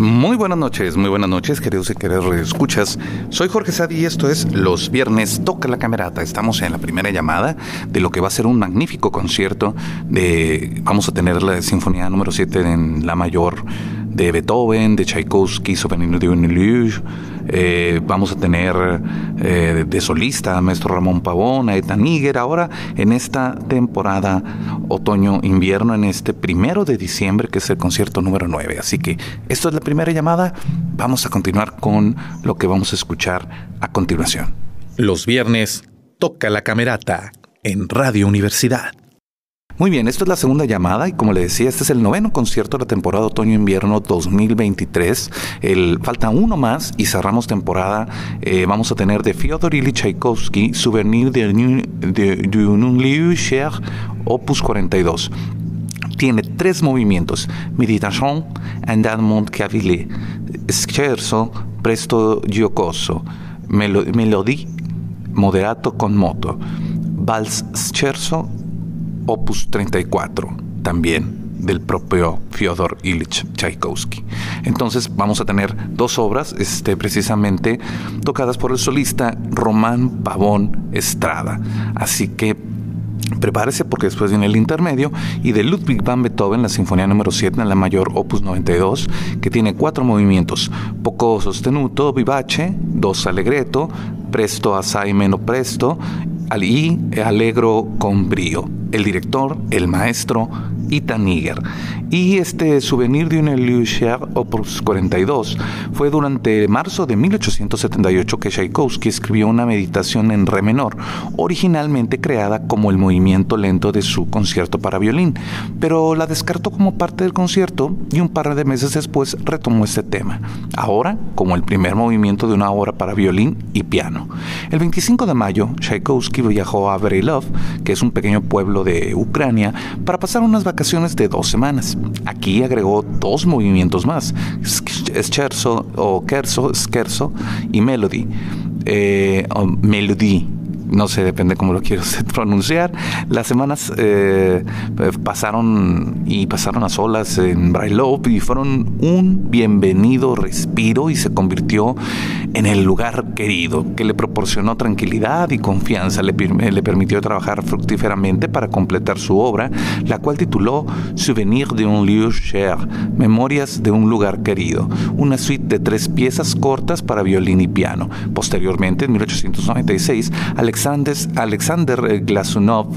Muy buenas noches, muy buenas noches, queridos y queridas escuchas. Soy Jorge Sadi y esto es Los Viernes Toca la Camerata. Estamos en la primera llamada de lo que va a ser un magnífico concierto de. Vamos a tener la Sinfonía número 7 en La Mayor de Beethoven, de Tchaikovsky, Souvenir de un eh, vamos a tener eh, de solista a maestro Ramón Pavón, a Eta Níger, ahora en esta temporada otoño-invierno, en este primero de diciembre, que es el concierto número 9. Así que esto es la primera llamada. Vamos a continuar con lo que vamos a escuchar a continuación. Los viernes toca la camerata en Radio Universidad. Muy bien, esta es la segunda llamada y como le decía, este es el noveno concierto de la temporada otoño-invierno 2023. El, falta uno más y cerramos temporada. Eh, vamos a tener de Fyodor Ilyich Tchaikovsky, Souvenir de, un lieu cher, opus 42 tiene tres movimientos: Meditation, Andamont Cavile, Scherzo, Presto Giocoso, Melodie, Moderato con moto, Vals Scherzo opus 34 también del propio Fyodor Ilich Tchaikovsky. Entonces vamos a tener dos obras este, precisamente tocadas por el solista Román Pavón Estrada. Así que prepárese porque después viene el intermedio y de Ludwig van Beethoven, la Sinfonía número 7 en la mayor opus 92, que tiene cuatro movimientos, poco sostenuto, vivace, dos allegretto, presto assai meno presto y alegro con brío. El director, el maestro Ethan Niger. Y este souvenir de un Elucher Opus 42 fue durante marzo de 1878 que Tchaikovsky escribió una meditación en re menor, originalmente creada como el movimiento lento de su concierto para violín, pero la descartó como parte del concierto y un par de meses después retomó este tema, ahora como el primer movimiento de una obra para violín y piano. El 25 de mayo, Tchaikovsky viajó a Berilov, que es un pequeño pueblo de Ucrania, para pasar unas vacaciones de dos semanas. Aquí agregó dos movimientos más, scherzo o kerso, scherzo y melody. Eh, melody no sé, depende cómo lo quiero pronunciar. Las semanas eh, pasaron y pasaron a solas en Brailov y fueron un bienvenido respiro y se convirtió en el lugar querido que le proporcionó tranquilidad y confianza, le, permitió trabajar fructíferamente para completar su obra, la cual tituló Souvenir de un lieu cher, Memorias de un lugar querido, una suite de tres piezas cortas para violín y piano. Posteriormente, en 1896, Alex Alexander Glasunov,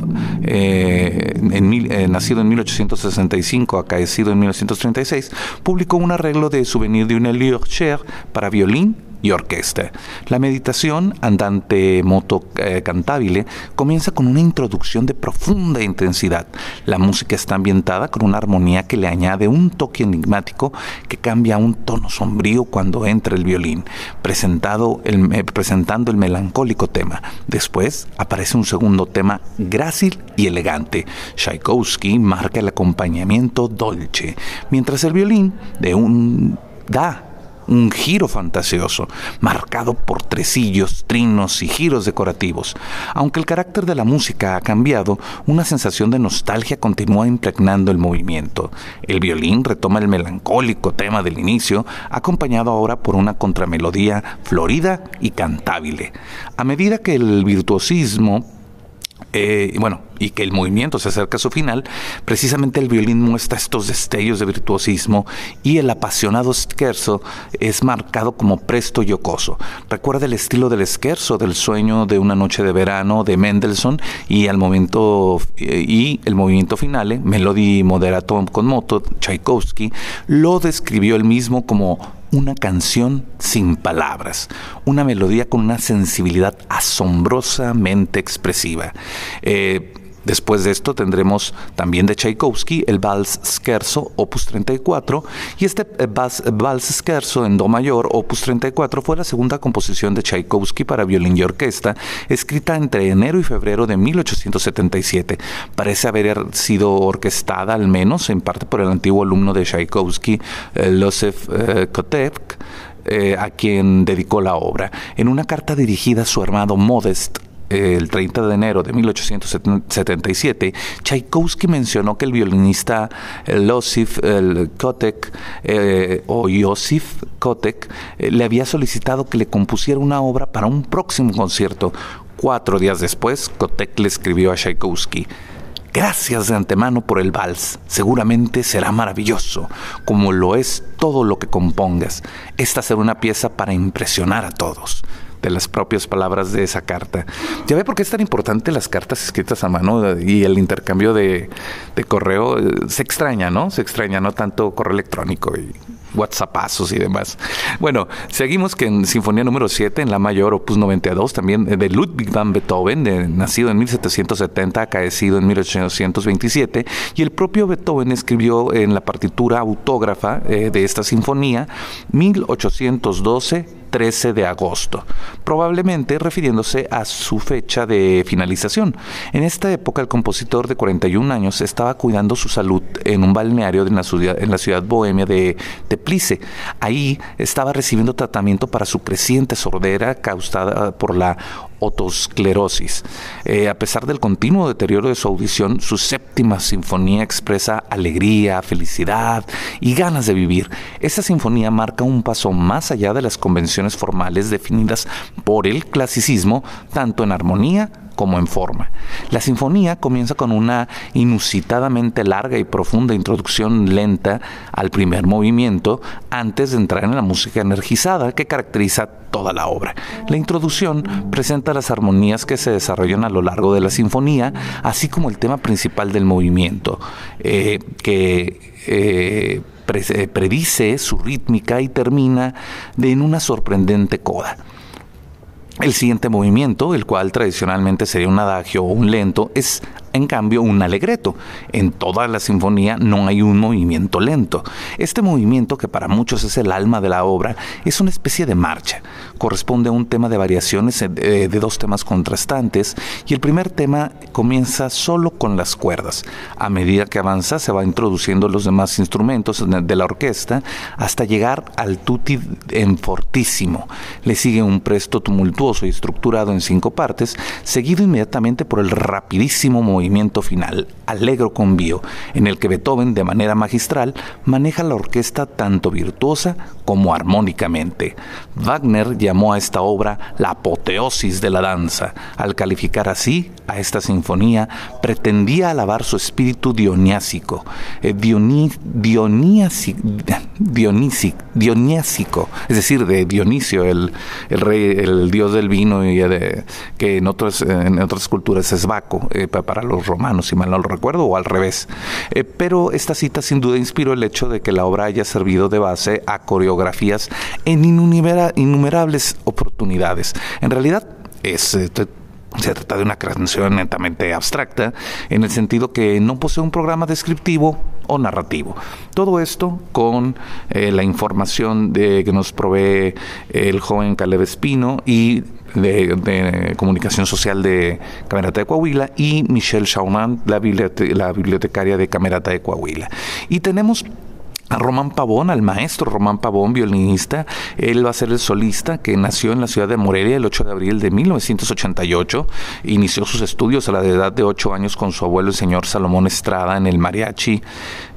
eh, eh, nacido en 1865, acaecido en 1936, publicó un arreglo de Souvenir de une Cher para violín y orquesta. La meditación andante moto eh, cantabile comienza con una introducción de profunda intensidad. La música está ambientada con una armonía que le añade un toque enigmático que cambia a un tono sombrío cuando entra el violín, presentado el, eh, presentando el melancólico tema. Después aparece un segundo tema grácil y elegante. Tchaikovsky marca el acompañamiento dolce, mientras el violín de un da un giro fantasioso, marcado por tresillos, trinos y giros decorativos. Aunque el carácter de la música ha cambiado, una sensación de nostalgia continúa impregnando el movimiento. El violín retoma el melancólico tema del inicio, acompañado ahora por una contramelodía florida y cantable. A medida que el virtuosismo eh, bueno, y que el movimiento se acerca a su final, precisamente el violín muestra estos destellos de virtuosismo y el apasionado scherzo es marcado como presto y ocoso. Recuerda el estilo del scherzo del sueño de una noche de verano de Mendelssohn y al momento eh, y el movimiento final, Melody Moderato con moto, Tchaikovsky, lo describió él mismo como una canción sin palabras, una melodía con una sensibilidad asombrosamente expresiva. Eh, Después de esto tendremos también de Tchaikovsky el Vals Scherzo, opus 34, y este eh, Vals, Scherzo en Do mayor, opus 34, fue la segunda composición de Tchaikovsky para violín y orquesta, escrita entre enero y febrero de 1877. Parece haber sido orquestada al menos en parte por el antiguo alumno de Tchaikovsky, eh, Josef eh, Kotek, a quien dedicó la obra. En una carta dirigida a su hermano Modest, el 30 de enero de 1877, Tchaikovsky mencionó que el violinista Losif Kotek eh, o Josif Kotek eh, le había solicitado que le compusiera una obra para un próximo concierto. Cuatro días después, Kotek le escribió a Tchaikovsky. Gracias de antemano por el vals. Seguramente será maravilloso, como lo es todo lo que compongas. Esta será una pieza para impresionar a todos de las propias palabras de esa carta. Ya ve por qué es tan importante las cartas escritas a mano y el intercambio de, correo. Eh, se extraña, ¿no? Se extraña, no tanto correo electrónico y WhatsAppazos y demás. Bueno, seguimos que en Sinfonía número 7, en la mayor, opus 92, también de Ludwig van Beethoven, nacido en 1770, acaecido en 1827, y el propio Beethoven escribió en la partitura autógrafa eh, de esta sinfonía 1812 13 de agosto, probablemente refiriéndose a su fecha de finalización. En esta época el compositor de 41 años estaba cuidando su salud en un balneario en la ciudad, en la ciudad bohemia de Teplice. Ahí estaba recibiendo tratamiento para su creciente sordera causada por la otosclerosis. Eh, a pesar del continuo deterioro de su audición, su séptima sinfonía expresa alegría, felicidad y ganas de vivir. Esta sinfonía marca un paso más allá de las convenciones formales definidas por el clasicismo, tanto en armonía como en forma. La sinfonía comienza con una inusitadamente larga y profunda introducción lenta al primer movimiento antes de entrar en la música energizada que caracteriza toda la obra. La introducción presenta las armonías que se desarrollan a lo largo de la sinfonía, así como el tema principal del movimiento, eh, que eh, predice su rítmica y termina en una sorprendente coda. El siguiente movimiento, el cual tradicionalmente sería un adagio o un lento, es en cambio un alegreto. En toda la sinfonía no hay un movimiento lento. Este movimiento, que para muchos es el alma de la obra, es una especie de marcha. Corresponde a un tema de variaciones eh, de dos temas contrastantes y el primer tema comienza solo con las cuerdas. A medida que avanza se va introduciendo los demás instrumentos de la orquesta hasta llegar al tutti en fortísimo. Le sigue un presto tumultuoso y estructurado en cinco partes, seguido inmediatamente por el rapidísimo movimiento final, Allegro con Bio, en el que Beethoven, de manera magistral, maneja la orquesta tanto virtuosa como armónicamente. Wagner llamó a esta obra la apoteosis de la danza. Al calificar así a esta sinfonía, pretendía alabar su espíritu dioniásico, eh, dionísico, es decir, de Dionisio, el, rey, el dios del vino, y que en otras, en otras culturas es Baco, eh, para los los romanos, si mal no lo recuerdo, o al revés. Eh, pero esta cita sin duda inspiró el hecho de que la obra haya servido de base a coreografías en innumerables oportunidades. En realidad, es, eh, se trata de una creación netamente abstracta, en el sentido que no posee un programa descriptivo o narrativo. Todo esto con eh, la información de, que nos provee el joven Caleb Espino y de, Comunicación Social de Camerata de Coahuila y Michelle Chauman, la, la bibliotecaria de Camerata de Coahuila. Y tenemos a Román Pavón, al maestro Román Pavón, violinista. Él va a ser el solista que nació en la ciudad de Morelia el 8 de abril de 1988. Inició sus estudios a la edad de 8 años con su abuelo, el señor Salomón Estrada, en el mariachi.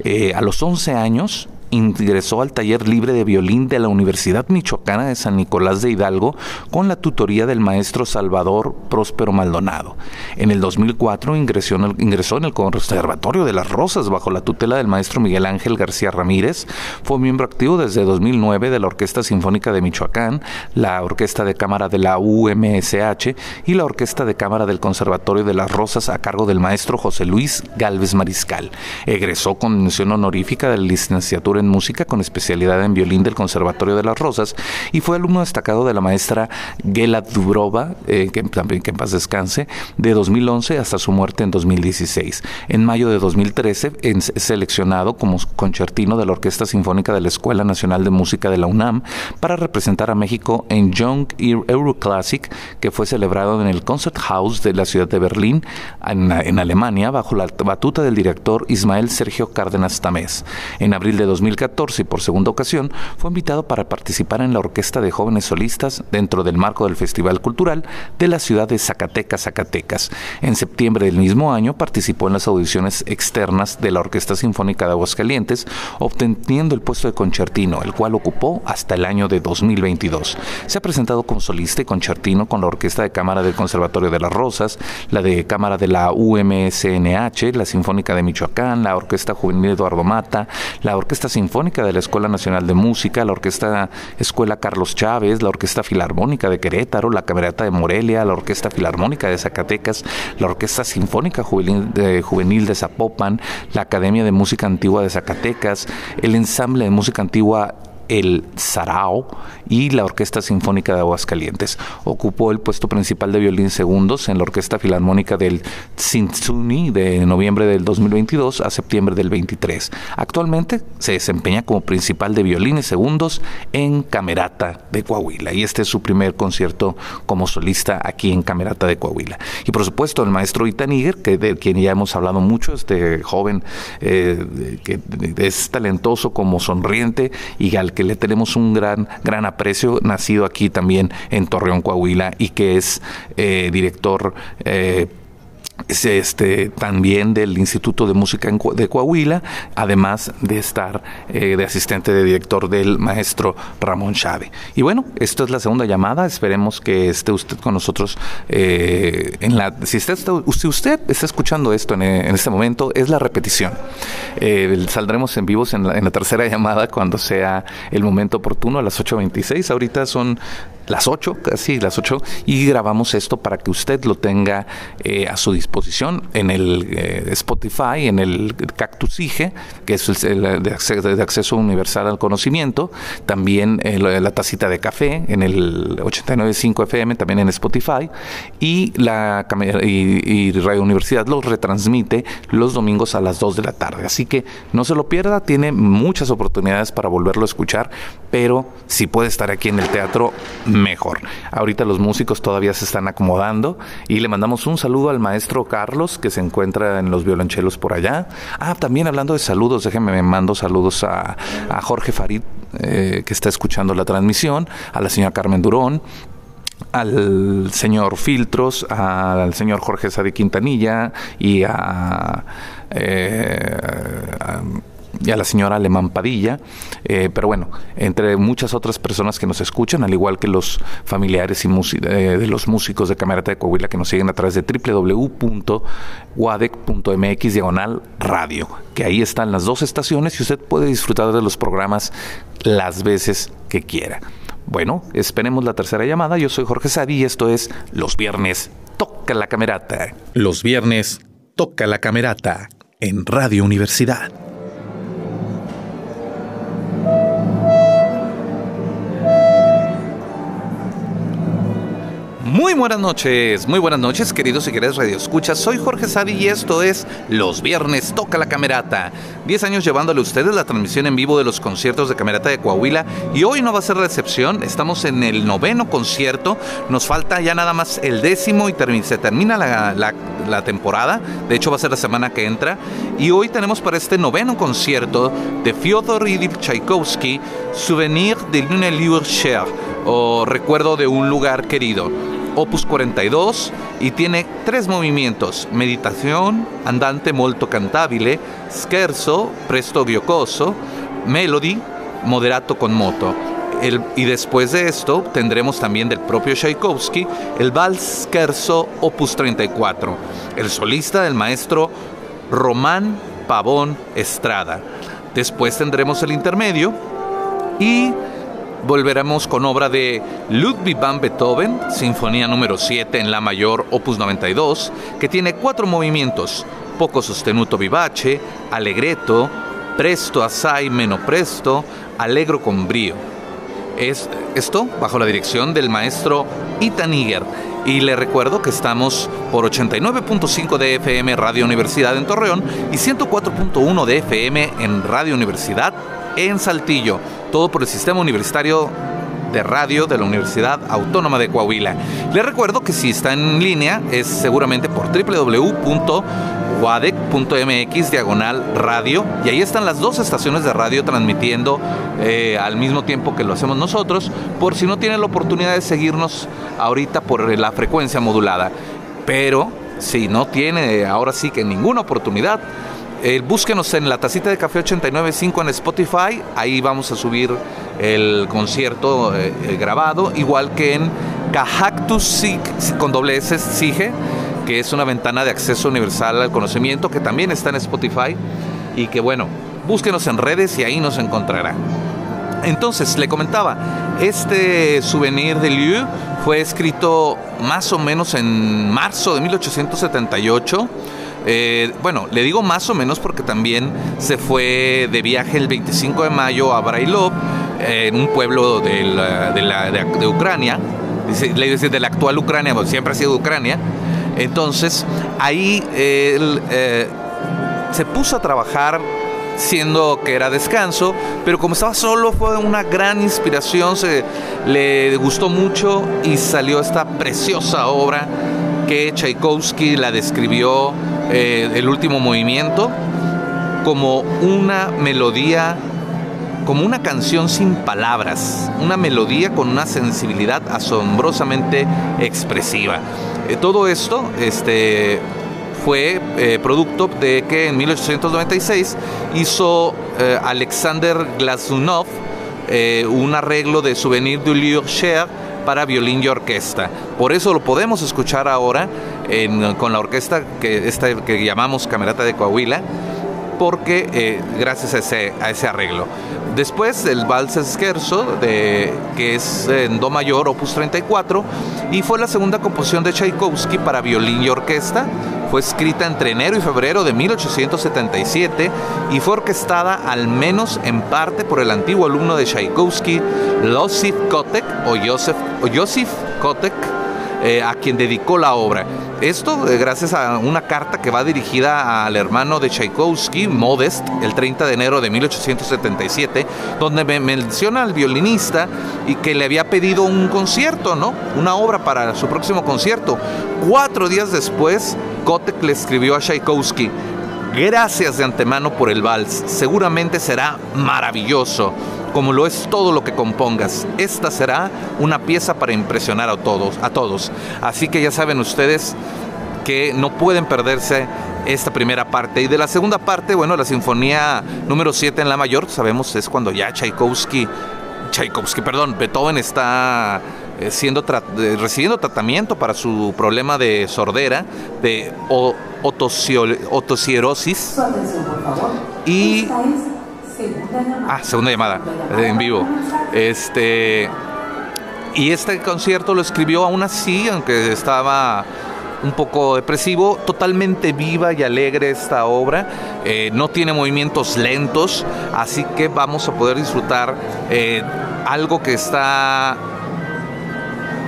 Eh, a los 11 años ingresó al taller libre de violín de la Universidad Michoacana de San Nicolás de Hidalgo con la tutoría del maestro Salvador Próspero Maldonado. En el 2004 ingresó en el, ingresó en el Conservatorio de las Rosas bajo la tutela del maestro Miguel Ángel García Ramírez. Fue miembro activo desde 2009 de la Orquesta Sinfónica de Michoacán, la Orquesta de Cámara de la UMSH y la Orquesta de Cámara del Conservatorio de las Rosas a cargo del maestro José Luis Galvez Mariscal. Egresó con mención honorífica de la licenciatura en en música con especialidad en violín del Conservatorio de las Rosas y fue alumno destacado de la maestra Gela Dubrova, eh, que también que en paz descanse, de 2011 hasta su muerte en 2016. En mayo de 2013 es seleccionado como concertino de la Orquesta Sinfónica de la Escuela Nacional de Música de la UNAM para representar a México en Young Euroclassic, que fue celebrado en el Concert House de la ciudad de Berlín, en, en Alemania, bajo la batuta del director Ismael Sergio Cárdenas Tamés. En abril de 2014 y por segunda ocasión fue invitado para participar en la Orquesta de Jóvenes Solistas dentro del marco del Festival Cultural de la ciudad de Zacatecas, Zacatecas. En septiembre del mismo año participó en las audiciones externas de la Orquesta Sinfónica de Aguascalientes, obteniendo el puesto de concertino, el cual ocupó hasta el año de 2022. Se ha presentado como solista y concertino con la Orquesta de Cámara del Conservatorio de las Rosas, la de Cámara de la UMSNH, la Sinfónica de Michoacán, la Orquesta Juvenil Eduardo Mata, la Orquesta Sinfónica de la Escuela Nacional de Música, la Orquesta Escuela Carlos Chávez, la Orquesta Filarmónica de Querétaro, la Camerata de Morelia, la Orquesta Filarmónica de Zacatecas, la Orquesta Sinfónica Juvenil de, Juvenil de Zapopan, la Academia de Música Antigua de Zacatecas, el Ensamble de Música Antigua el Sarao y la Orquesta Sinfónica de Aguascalientes. Ocupó el puesto principal de violín segundos en la Orquesta Filarmónica del Tsintsuni de noviembre del 2022 a septiembre del 23. Actualmente se desempeña como principal de violines segundos en Camerata de Coahuila y este es su primer concierto como solista aquí en Camerata de Coahuila. Y por supuesto el maestro Itaniger, que de quien ya hemos hablado mucho, este joven eh, que es talentoso como sonriente y al que le tenemos un gran, gran aprecio, nacido aquí también en Torreón, Coahuila, y que es eh, director eh, este, también del Instituto de Música de Coahuila, además de estar eh, de asistente de director del maestro Ramón Chávez. Y bueno, esta es la segunda llamada, esperemos que esté usted con nosotros eh, en. Si usted, si usted está escuchando esto en, este momento, es la repetición. Eh, saldremos en vivos en la, en la tercera llamada cuando sea el momento oportuno a las 8.26. Ahorita son las 8, casi las 8, y grabamos esto para que usted lo tenga eh, a su disposición en el eh, Spotify, en el Cactus IGE, que es el, de, acceso, universal al conocimiento, también eh, la tacita de café en el 89.5 FM, también en Spotify, y la Radio Universidad lo retransmite los domingos a las 2 de la tarde. Así que no se lo pierda, tiene muchas oportunidades para volverlo a escuchar, pero si puede estar aquí en el teatro, mejor. Ahorita los músicos todavía se están acomodando y le mandamos un saludo al maestro Carlos que se encuentra en los violonchelos por allá. Ah, también hablando de saludos, déjenme me mando saludos a, Jorge Farid eh, que está escuchando la transmisión, a la señora Carmen Durón, al señor Filtros, al señor Jorge Sadi Quintanilla y a, eh, a y a la señora Alemán Padilla, eh, pero bueno, entre muchas otras personas que nos escuchan, al igual que los familiares y eh, de los músicos de Camerata de Coahuila que nos siguen a través de www.wadec.mx diagonal radio, que ahí están las dos estaciones y usted puede disfrutar de los programas las veces que quiera. Bueno, esperemos la tercera llamada. Yo soy Jorge Sadi y esto es Los Viernes Toca la Camerata. Los Viernes Toca la Camerata en Radio Universidad. Muy buenas noches, muy buenas noches, queridos y queridas radioescuchas. Soy Jorge Sadi y esto es Los Viernes Toca la Camerata. Diez años llevándole a ustedes la transmisión en vivo de los conciertos de Camerata de Coahuila y hoy no va a ser la excepción. Estamos en el noveno concierto, nos falta ya nada más el décimo y se termina la, temporada. De hecho, va a ser la semana que entra. Y hoy tenemos para este noveno concierto de Fyodor Ilyich Tchaikovsky, Souvenir de Lune Cher o Recuerdo de un lugar querido opus 42 y tiene tres movimientos, meditación, andante molto cantabile, scherzo, presto giocoso, melody, moderato con moto. y después de esto tendremos también del propio Tchaikovsky el Vals Scherzo Opus 34, el solista del maestro Román Pavón Estrada. Después tendremos el intermedio y volveremos con obra de Ludwig van Beethoven, Sinfonía número 7 en La mayor, opus 92, que tiene cuatro movimientos, poco sostenuto vivace, allegretto, presto assai meno presto, alegro con brío. Es esto bajo la dirección del maestro Ita Níger. Y le recuerdo que estamos por 89.5 de FM Radio Universidad en Torreón y 104.1 de FM en Radio Universidad en Saltillo. Todo por el sistema universitario de radio de la Universidad Autónoma de Coahuila. Le recuerdo que si está en línea es seguramente por www.wadec.mx diagonal radio y ahí están las dos estaciones de radio transmitiendo eh, al mismo tiempo que lo hacemos nosotros por si no tiene la oportunidad de seguirnos ahorita por la frecuencia modulada. Pero si no tiene ahora sí que ninguna oportunidad, eh, búsquenos en la tacita de café 895 en Spotify, ahí vamos a subir el concierto eh, eh, grabado, igual que en Cajactus con doble S Sige, que es una ventana de acceso universal al conocimiento que también está en Spotify. Y que bueno, búsquenos en redes y ahí nos encontrará. Entonces, le comentaba, este souvenir de Liu fue escrito más o menos en marzo de 1878 eh, bueno, le digo más o menos porque también se fue de viaje el 25 de mayo a Brailov, en un pueblo de, de, Ucrania, le dice de la actual Ucrania, porque siempre ha sido Ucrania. Entonces, ahí él eh, se puso a trabajar siendo que era descanso, pero como estaba solo fue una gran inspiración, se le gustó mucho y salió esta preciosa obra que Tchaikovsky la describió eh, el último movimiento como una melodía, como una canción sin palabras, una melodía con una sensibilidad asombrosamente expresiva. Eh, todo esto este, fue eh, producto de que en 1896 hizo Alexander Glazunov un arreglo de Souvenir du Lieu Cher para violín y orquesta. Por eso lo podemos escuchar ahora con la orquesta que, esta, que llamamos Camerata de Coahuila, porque eh, gracias a ese, a ese arreglo. Después el Vals Scherzo, de, que es en Do mayor, opus 34, y fue la segunda composición de Tchaikovsky para violín y orquesta. Fue escrita entre enero y febrero de 1877 y fue orquestada al menos en parte por el antiguo alumno de Tchaikovsky, Losif Kotek o Joseph, o Kotek, eh, a quien dedicó la obra. Esto eh, gracias a una carta que va dirigida al hermano de Tchaikovsky, Modest, el 30 de enero de 1877, donde menciona al violinista y que le había pedido un concierto, ¿no? Una obra para su próximo concierto. Cuatro días después, Kotek le escribió a Tchaikovsky, Gracias de antemano por el vals. Seguramente será maravilloso como lo es todo lo que compongas. Esta será una pieza para impresionar a todos, a todos. Así que ya saben ustedes que no pueden perderse esta primera parte. Y de la segunda parte, bueno, la sinfonía número 7 en la mayor, sabemos es cuando ya Tchaikovsky, Tchaikovsky, perdón, Beethoven está eh, siendo recibiendo tratamiento para su problema de sordera, de otosierosis. Y Ah, segunda llamada en vivo. Este y este concierto lo escribió aún así, aunque estaba un poco depresivo, totalmente viva y alegre esta obra, eh, no tiene movimientos lentos, así que vamos a poder disfrutar eh, algo que está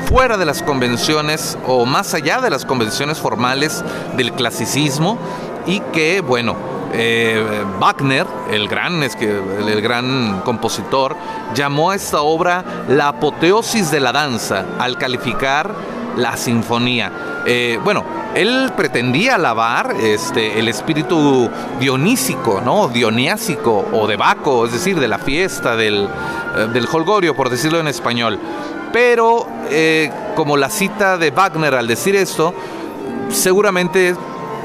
fuera de las convenciones o más allá de las convenciones formales del clasicismo y que, bueno, eh, Wagner, el gran, es que, el gran compositor, llamó a esta obra la apoteosis de la danza al calificar la sinfonía. Eh, bueno, él pretendía alabar este, el espíritu dionísico, ¿no? Dioniásico o de Baco, es decir, de la fiesta, del, eh, del holgorio, por decirlo en español. Pero, como la cita de Wagner al decir esto, seguramente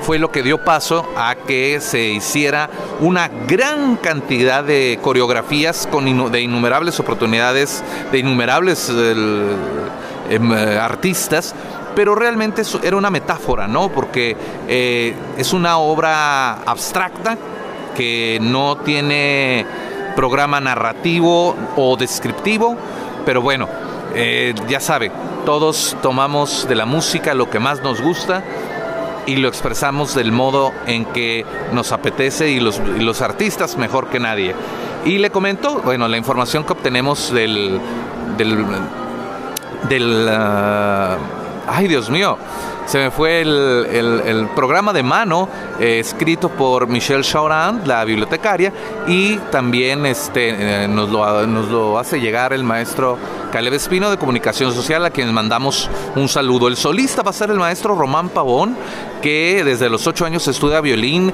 fue lo que dio paso a que se hiciera una gran cantidad de coreografías con de innumerables oportunidades, de innumerables em, artistas, pero realmente era una metáfora, ¿no? Porque eh, es una obra abstracta que no tiene programa narrativo o descriptivo, pero bueno, eh, ya sabe, todos tomamos de la música lo que más nos gusta y lo expresamos del modo en que nos apetece y los, los artistas mejor que nadie. Y le comento, bueno, la información que obtenemos del... del, del ah, ay, Dios mío, se me fue el, programa de mano eh, escrito por Michelle Chaurand, la bibliotecaria, y también este, eh, nos, lo, nos lo hace llegar el maestro Caleb Espino de Comunicación Social, a quien mandamos un saludo. El solista va a ser el maestro Román Pavón, que desde los ocho años estudia violín.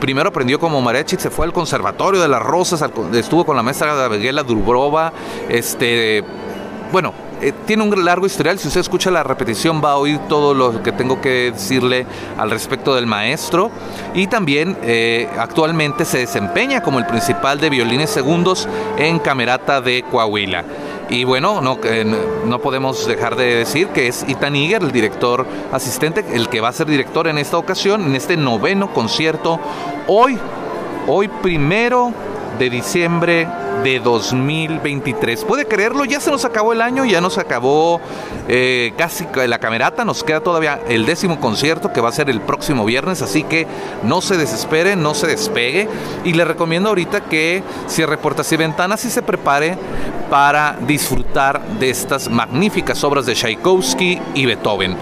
Primero aprendió como mariachi, se fue al Conservatorio de las Rosas, estuvo con la maestra Gabriela Durbrova. Este, bueno, eh, tiene un largo historial. Si usted escucha la repetición va a oír todo lo que tengo que decirle al respecto del maestro. Y también eh, actualmente se desempeña como el principal de violines segundos en Camerata de Coahuila. Y bueno, no, no podemos dejar de decir que es Ethan Iger, el director asistente, el que va a ser director en esta ocasión, en este noveno concierto. Hoy, hoy primero de diciembre de 2023. ¿Puede creerlo? Ya se nos acabó el año, ya nos acabó eh, casi la camerata, nos queda todavía el décimo concierto que va a ser el próximo viernes, así que no se desespere, no se despegue y le recomiendo ahorita que cierre puertas y ventanas y se prepare para disfrutar de estas magníficas obras de Tchaikovsky y Beethoven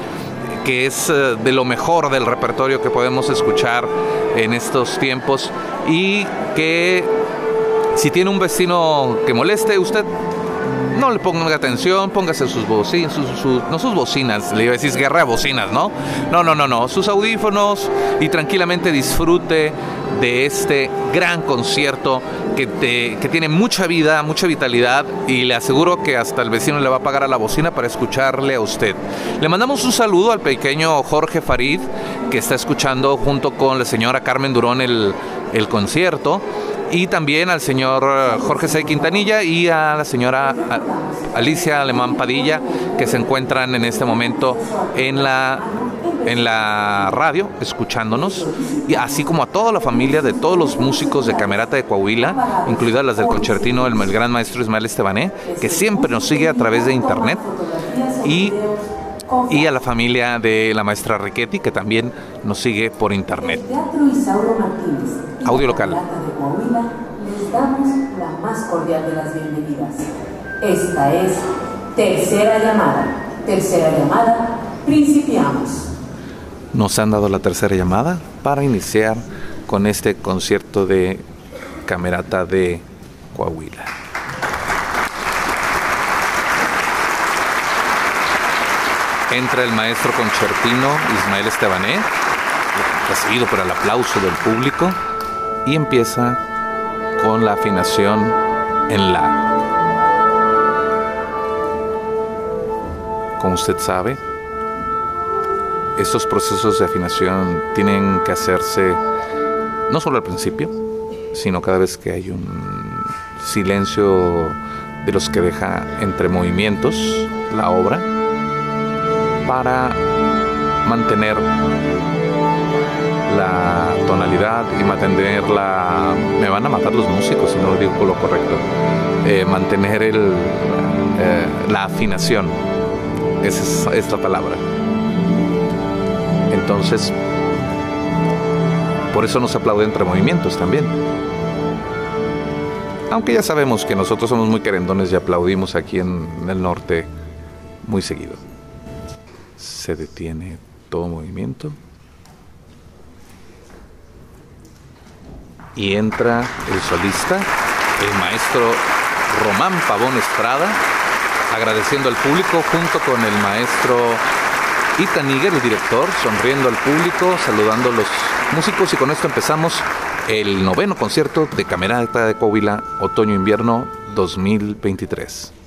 que es eh, de lo mejor del repertorio que podemos escuchar en estos tiempos y que si tiene un vecino que moleste, usted no le ponga atención, póngase sus bocinas, no sus bocinas, le iba a decir guerra de bocinas, ¿no? No, no, no, no, sus audífonos y tranquilamente disfrute de este gran concierto que, tiene mucha vida, mucha vitalidad y le aseguro que hasta el vecino le va a pagar a la bocina para escucharle a usted. Le mandamos un saludo al pequeño Jorge Farid que está escuchando junto con la señora Carmen Durón el concierto y también al señor eh, Jorge C. Quintanilla y a la señora Alicia Alemán Padilla, que se encuentran en este momento en la en la radio escuchándonos, y así como a toda la familia de todos los músicos de Camerata de Coahuila, incluidas las del concertino el, gran maestro Ismael Estebané, que siempre nos sigue a través de internet, y, y a la familia de la maestra Riquetti, que también nos sigue por internet. Audio local. Les damos la más cordial de las bienvenidas. Esta es tercera llamada. Tercera llamada, principiamos. Nos han dado la tercera llamada para iniciar con este concierto de Camerata de Coahuila. Entra el maestro concertino Ismael Estebané, recibido por el aplauso del público y empieza con la afinación en la. Como usted sabe, estos procesos de afinación tienen que hacerse no solo al principio, sino cada vez que hay un silencio de los que deja entre movimientos la obra para mantener la tonalidad y mantener la... Me van a matar los músicos si no lo digo lo correcto. Eh, mantener el, eh, la afinación. Esa es, la palabra. Entonces, por eso nos aplaude entre movimientos también. Aunque ya sabemos que nosotros somos muy querendones y aplaudimos aquí en el norte muy seguido. Se detiene todo movimiento. Y entra el solista, el maestro Román Pavón Estrada, agradeciendo al público junto con el maestro Ita Níger, el director, sonriendo al público, saludando a los músicos y con esto empezamos el noveno concierto de Camerata de Coahuila, otoño-invierno 2023.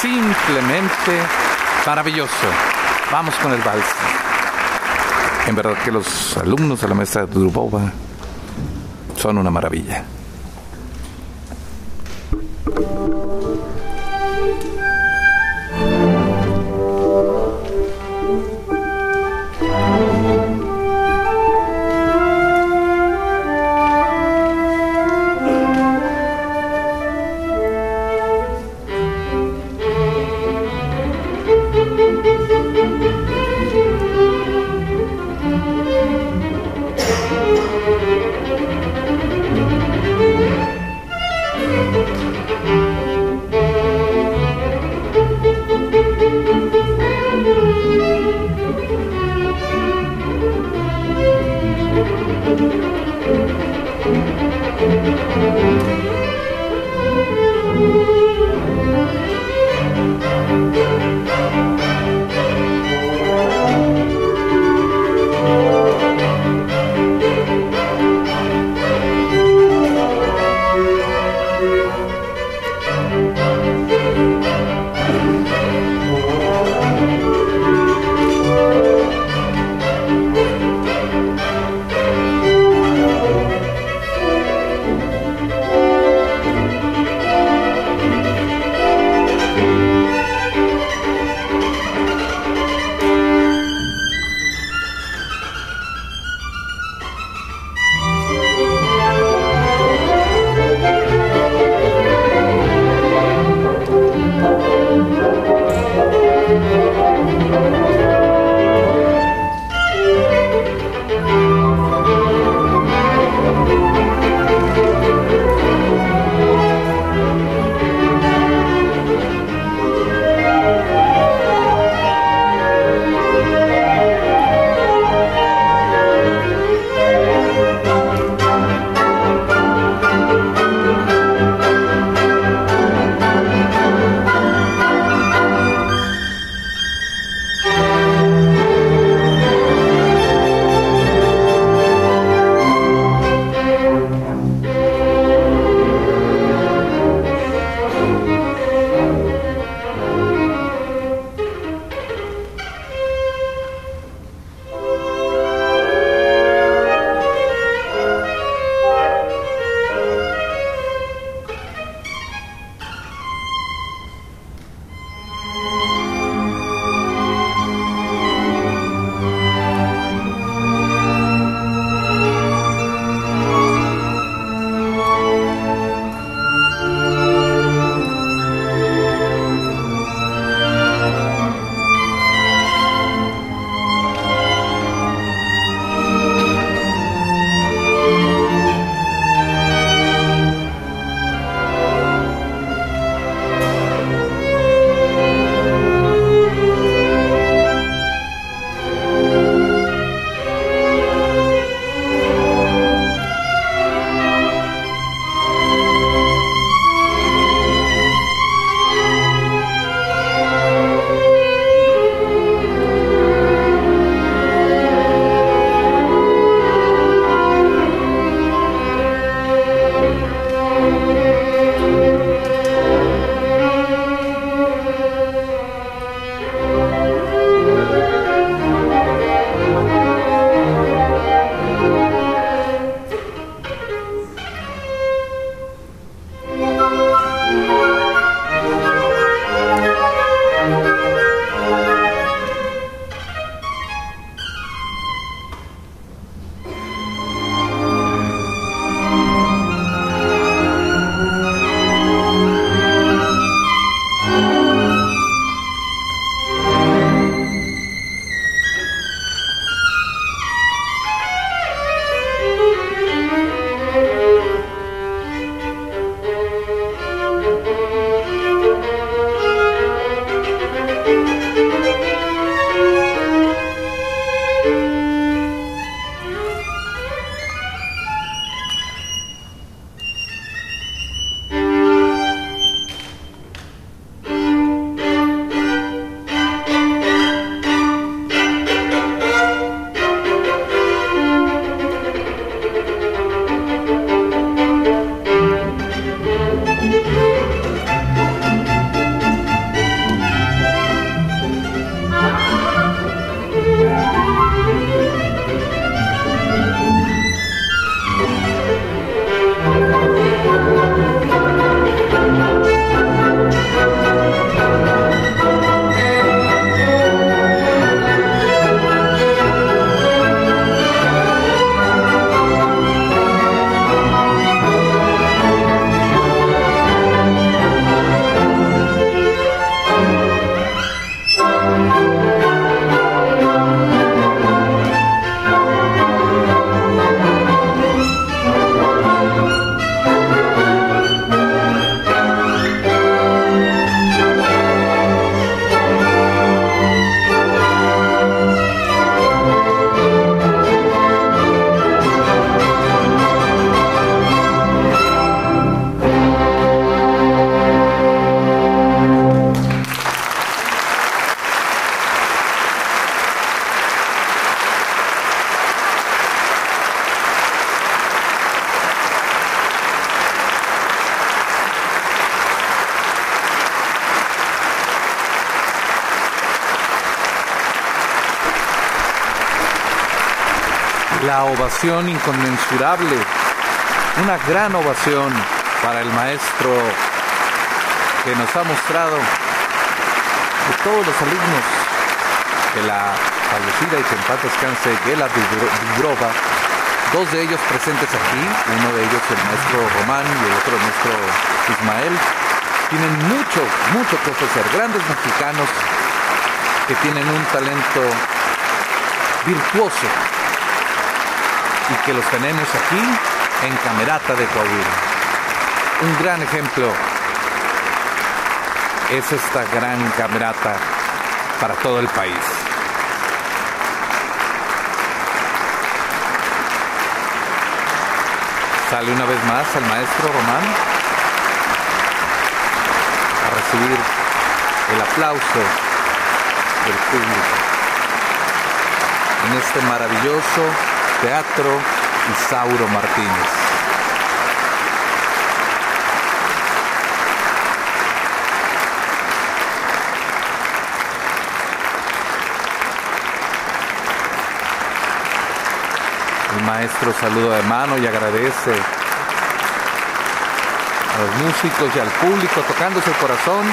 Simplemente maravilloso. Vamos con el vals. En verdad que los alumnos de la maestra Drubova son una maravilla. Inconmensurable, una gran ovación para el maestro que nos ha mostrado que todos los alumnos de la fallecida y que en paz descanse Gela Dubrova, dos de ellos presentes aquí, uno de ellos el maestro Román y el otro el maestro Ismael, tienen mucho, mucho que ofrecer, grandes mexicanos que tienen un talento virtuoso y que los tenemos aquí en Camerata de Coahuila. Un gran ejemplo es esta gran camerata para todo el país. Sale una vez más el maestro Román a recibir el aplauso del público en este maravilloso teatro Isauro Martínez. El maestro saluda de mano y agradece a los músicos y al público tocándose el corazón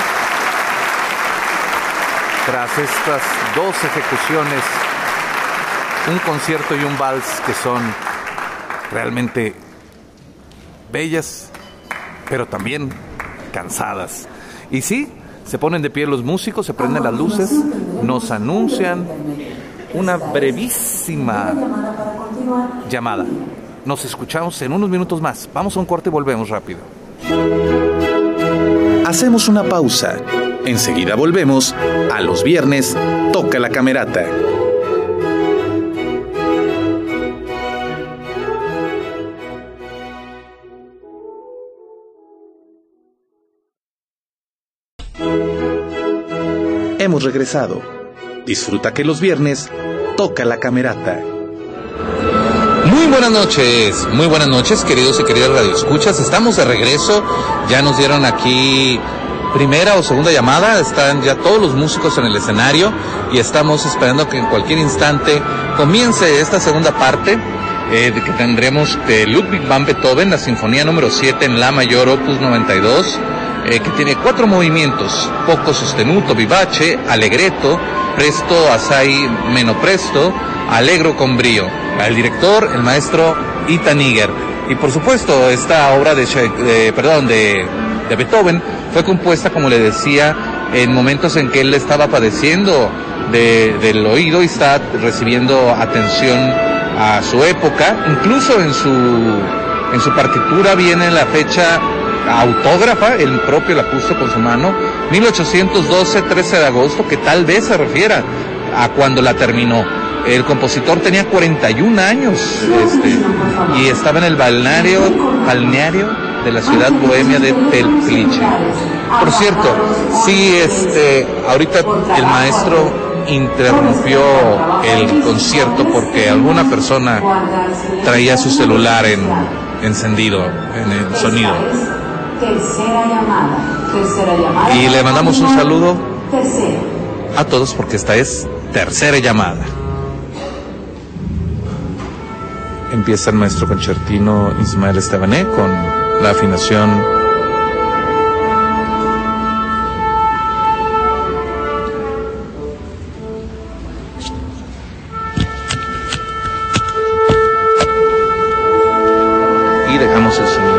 tras estas dos ejecuciones, un concierto y un vals que son realmente bellas, pero también cansadas. Y sí, se ponen de pie los músicos, se prenden las luces, nos anuncian una brevísima llamada. Nos escuchamos en unos minutos más. Vamos a un corte y volvemos rápido. Hacemos una pausa. Enseguida volvemos a los viernes Toca la Camerata. Regresado. Disfruta que los viernes toca la camerata. Muy buenas noches, muy buenas noches queridos y queridas radioescuchas. Estamos de regreso, ya nos dieron aquí primera o segunda llamada, están ya todos los músicos en el escenario y estamos esperando que en cualquier instante comience esta segunda parte eh, que tendremos de Ludwig van Beethoven, la sinfonía número 7 en La mayor, opus 92, eh, que tiene cuatro movimientos, poco sostenuto, vivace, allegretto, presto, assai, meno presto, alegro con brío. El director, el maestro Ita Niger. Y por supuesto, esta obra de, perdón, de, de Beethoven fue compuesta, como le decía, en momentos en que él estaba padeciendo de, del oído y está recibiendo atención a su época. Incluso en su, en su partitura viene la fecha autógrafa, el propio la puso con su mano, 1812, 13 de agosto, que tal vez se refiera a cuando la terminó. El compositor tenía 41 años este, y estaba en el balneario, balneario de la ciudad bohemia de Telpliche. Por cierto, sí, este, ahorita el maestro interrumpió el concierto porque alguna persona traía su celular en, encendido, en el sonido. Tercera llamada. Tercera llamada. Y le mandamos un saludo a todos porque esta es tercera llamada. Empieza el maestro concertino Ismael Estebané con la afinación proceso de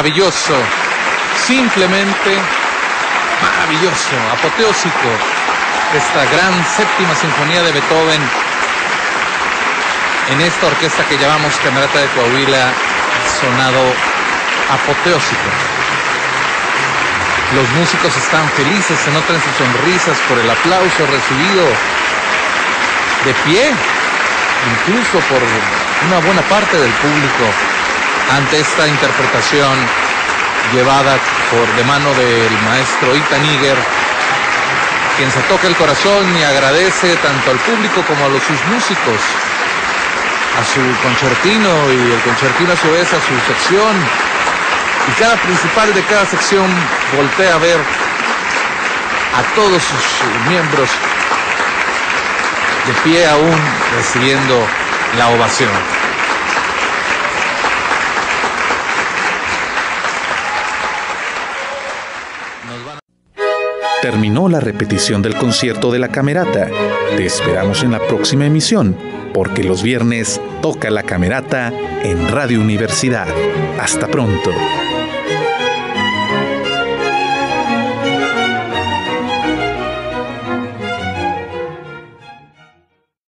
maravilloso, simplemente maravilloso, apoteósico, esta gran séptima sinfonía de Beethoven en esta orquesta que llamamos Camerata de Coahuila, sonado apoteósico. Los músicos están felices, se notan sus sonrisas por el aplauso recibido de pie, incluso por una buena parte del público ante esta interpretación llevada por de mano del maestro Ita Níger, quien se toca el corazón y agradece tanto al público como a los sus músicos, a su concertino y el concertino a su vez a su sección. Y cada principal de cada sección voltea a ver a todos sus miembros de pie aún recibiendo la ovación. Terminó la repetición del concierto de la Camerata. Te esperamos en la próxima emisión, porque los viernes toca la Camerata en Radio Universidad. Hasta pronto.